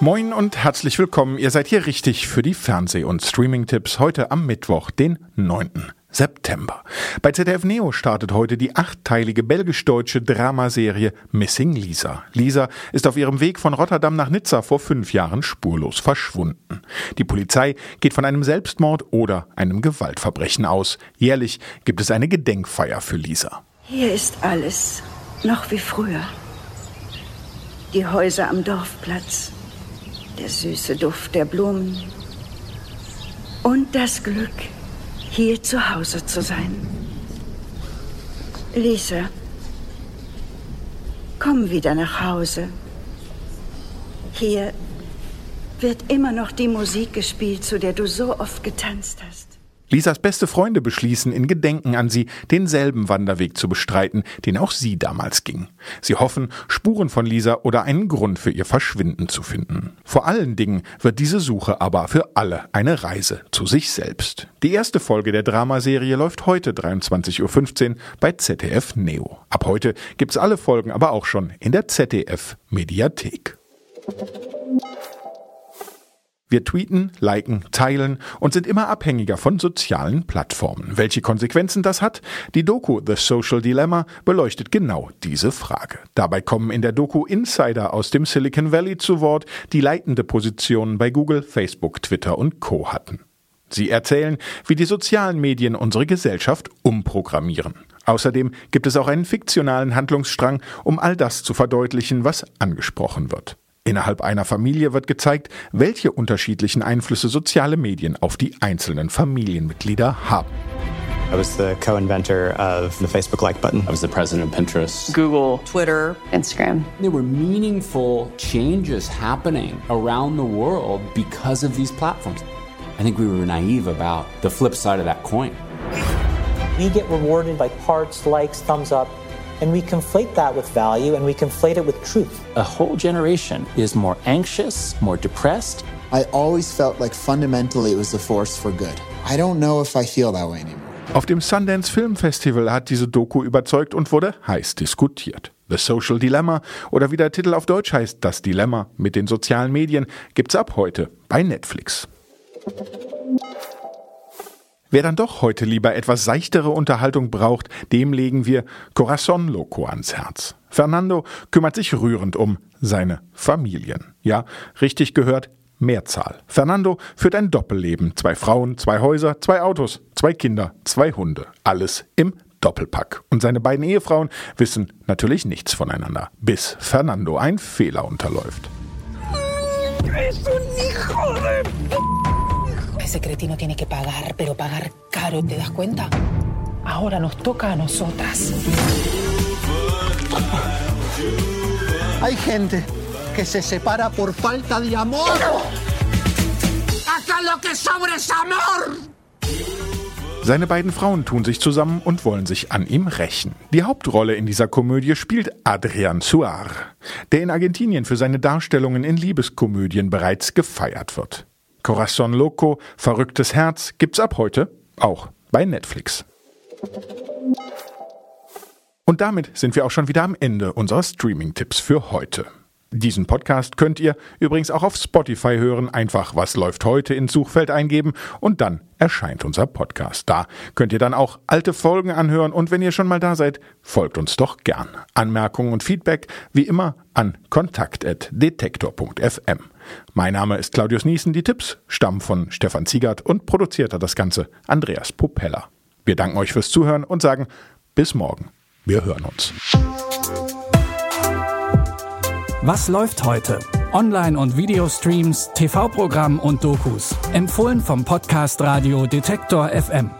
Moin und herzlich willkommen. Ihr seid hier richtig für die Fernseh- und Streaming-Tipps heute am Mittwoch, den 9. September. Bei ZDF Neo startet heute die achtteilige belgisch-deutsche Dramaserie Missing Lisa. Lisa ist auf ihrem Weg von Rotterdam nach Nizza vor fünf Jahren spurlos verschwunden. Die Polizei geht von einem Selbstmord oder einem Gewaltverbrechen aus. Jährlich gibt es eine Gedenkfeier für Lisa. Hier ist alles noch wie früher. Die Häuser am Dorfplatz, der süße Duft der Blumen und das Glück, hier zu Hause zu sein. Lisa, komm wieder nach Hause. Hier wird immer noch die Musik gespielt, zu der du so oft getanzt hast. Lisas beste Freunde beschließen, in Gedenken an sie denselben Wanderweg zu bestreiten, den auch sie damals ging. Sie hoffen, Spuren von Lisa oder einen Grund für ihr Verschwinden zu finden. Vor allen Dingen wird diese Suche aber für alle eine Reise zu sich selbst. Die erste Folge der Dramaserie läuft heute 23.15 Uhr bei ZDF Neo. Ab heute gibt's alle Folgen aber auch schon in der ZDF Mediathek. Wir tweeten, liken, teilen und sind immer abhängiger von sozialen Plattformen. Welche Konsequenzen das hat? Die Doku The Social Dilemma beleuchtet genau diese Frage. Dabei kommen in der Doku Insider aus dem Silicon Valley zu Wort, die leitende Positionen bei Google, Facebook, Twitter und Co hatten. Sie erzählen, wie die sozialen Medien unsere Gesellschaft umprogrammieren. Außerdem gibt es auch einen fiktionalen Handlungsstrang, um all das zu verdeutlichen, was angesprochen wird. Innerhalb einer Familie wird gezeigt, welche unterschiedlichen Einflüsse soziale Medien auf die einzelnen Familienmitglieder haben. I was the co-inventor of the Facebook like button. I was the president of Pinterest, Google, Twitter, Instagram. There were meaningful changes happening around the world because of these platforms. I think we were naive about the flip side of that coin. We get rewarded by hearts, likes, thumbs up, and we conflate that with value and we conflate it with truth. A whole generation is more anxious, more depressed. I always felt like fundamentally it was a force for good. I don't know if I feel that way anymore. Auf dem Sundance Film Festival hat diese Doku überzeugt und wurde heiß diskutiert. The Social Dilemma oder wie der Titel auf Deutsch heißt, Das Dilemma mit den sozialen Medien, gibt's ab heute bei Netflix. Wer dann doch heute lieber etwas seichtere Unterhaltung braucht, dem legen wir Corazon Loco ans Herz. Fernando kümmert sich rührend um seine Familien. Ja, richtig gehört, Mehrzahl. Fernando führt ein Doppelleben. Zwei Frauen, zwei Häuser, zwei Autos, zwei Kinder, zwei Hunde. Alles im Doppelpack. Und seine beiden Ehefrauen wissen natürlich nichts voneinander, bis Fernando ein Fehler unterläuft. Ese cretino tiene que pagar, pero pagar caro, ¿te das cuenta? Ahora nos toca a nosotras. Hay gente que se separa por falta de amor. Acá lo que sobra es amor. Seine beiden Frauen tun sich zusammen und wollen sich an ihm rächen. Die Hauptrolle in dieser Komödie spielt Adrian Suar, der in Argentinien für seine Darstellungen in Liebeskomödien bereits gefeiert wird. Corazon Loco, Verrücktes Herz gibt's ab heute auch bei Netflix. Und damit sind wir auch schon wieder am Ende unserer Streaming-Tipps für heute. Diesen Podcast könnt ihr übrigens auch auf Spotify hören. Einfach was läuft heute ins Suchfeld eingeben und dann erscheint unser Podcast. Da könnt ihr dann auch alte Folgen anhören und wenn ihr schon mal da seid, folgt uns doch gern. Anmerkungen und Feedback wie immer an kontakt.detektor.fm. Mein Name ist Claudius Niesen. Die Tipps stammen von Stefan Ziegert und produziert hat das Ganze Andreas Popella. Wir danken euch fürs Zuhören und sagen bis morgen. Wir hören uns. Was läuft heute? Online- und Videostreams, TV-Programm und Dokus. Empfohlen vom Podcast Radio Detektor FM.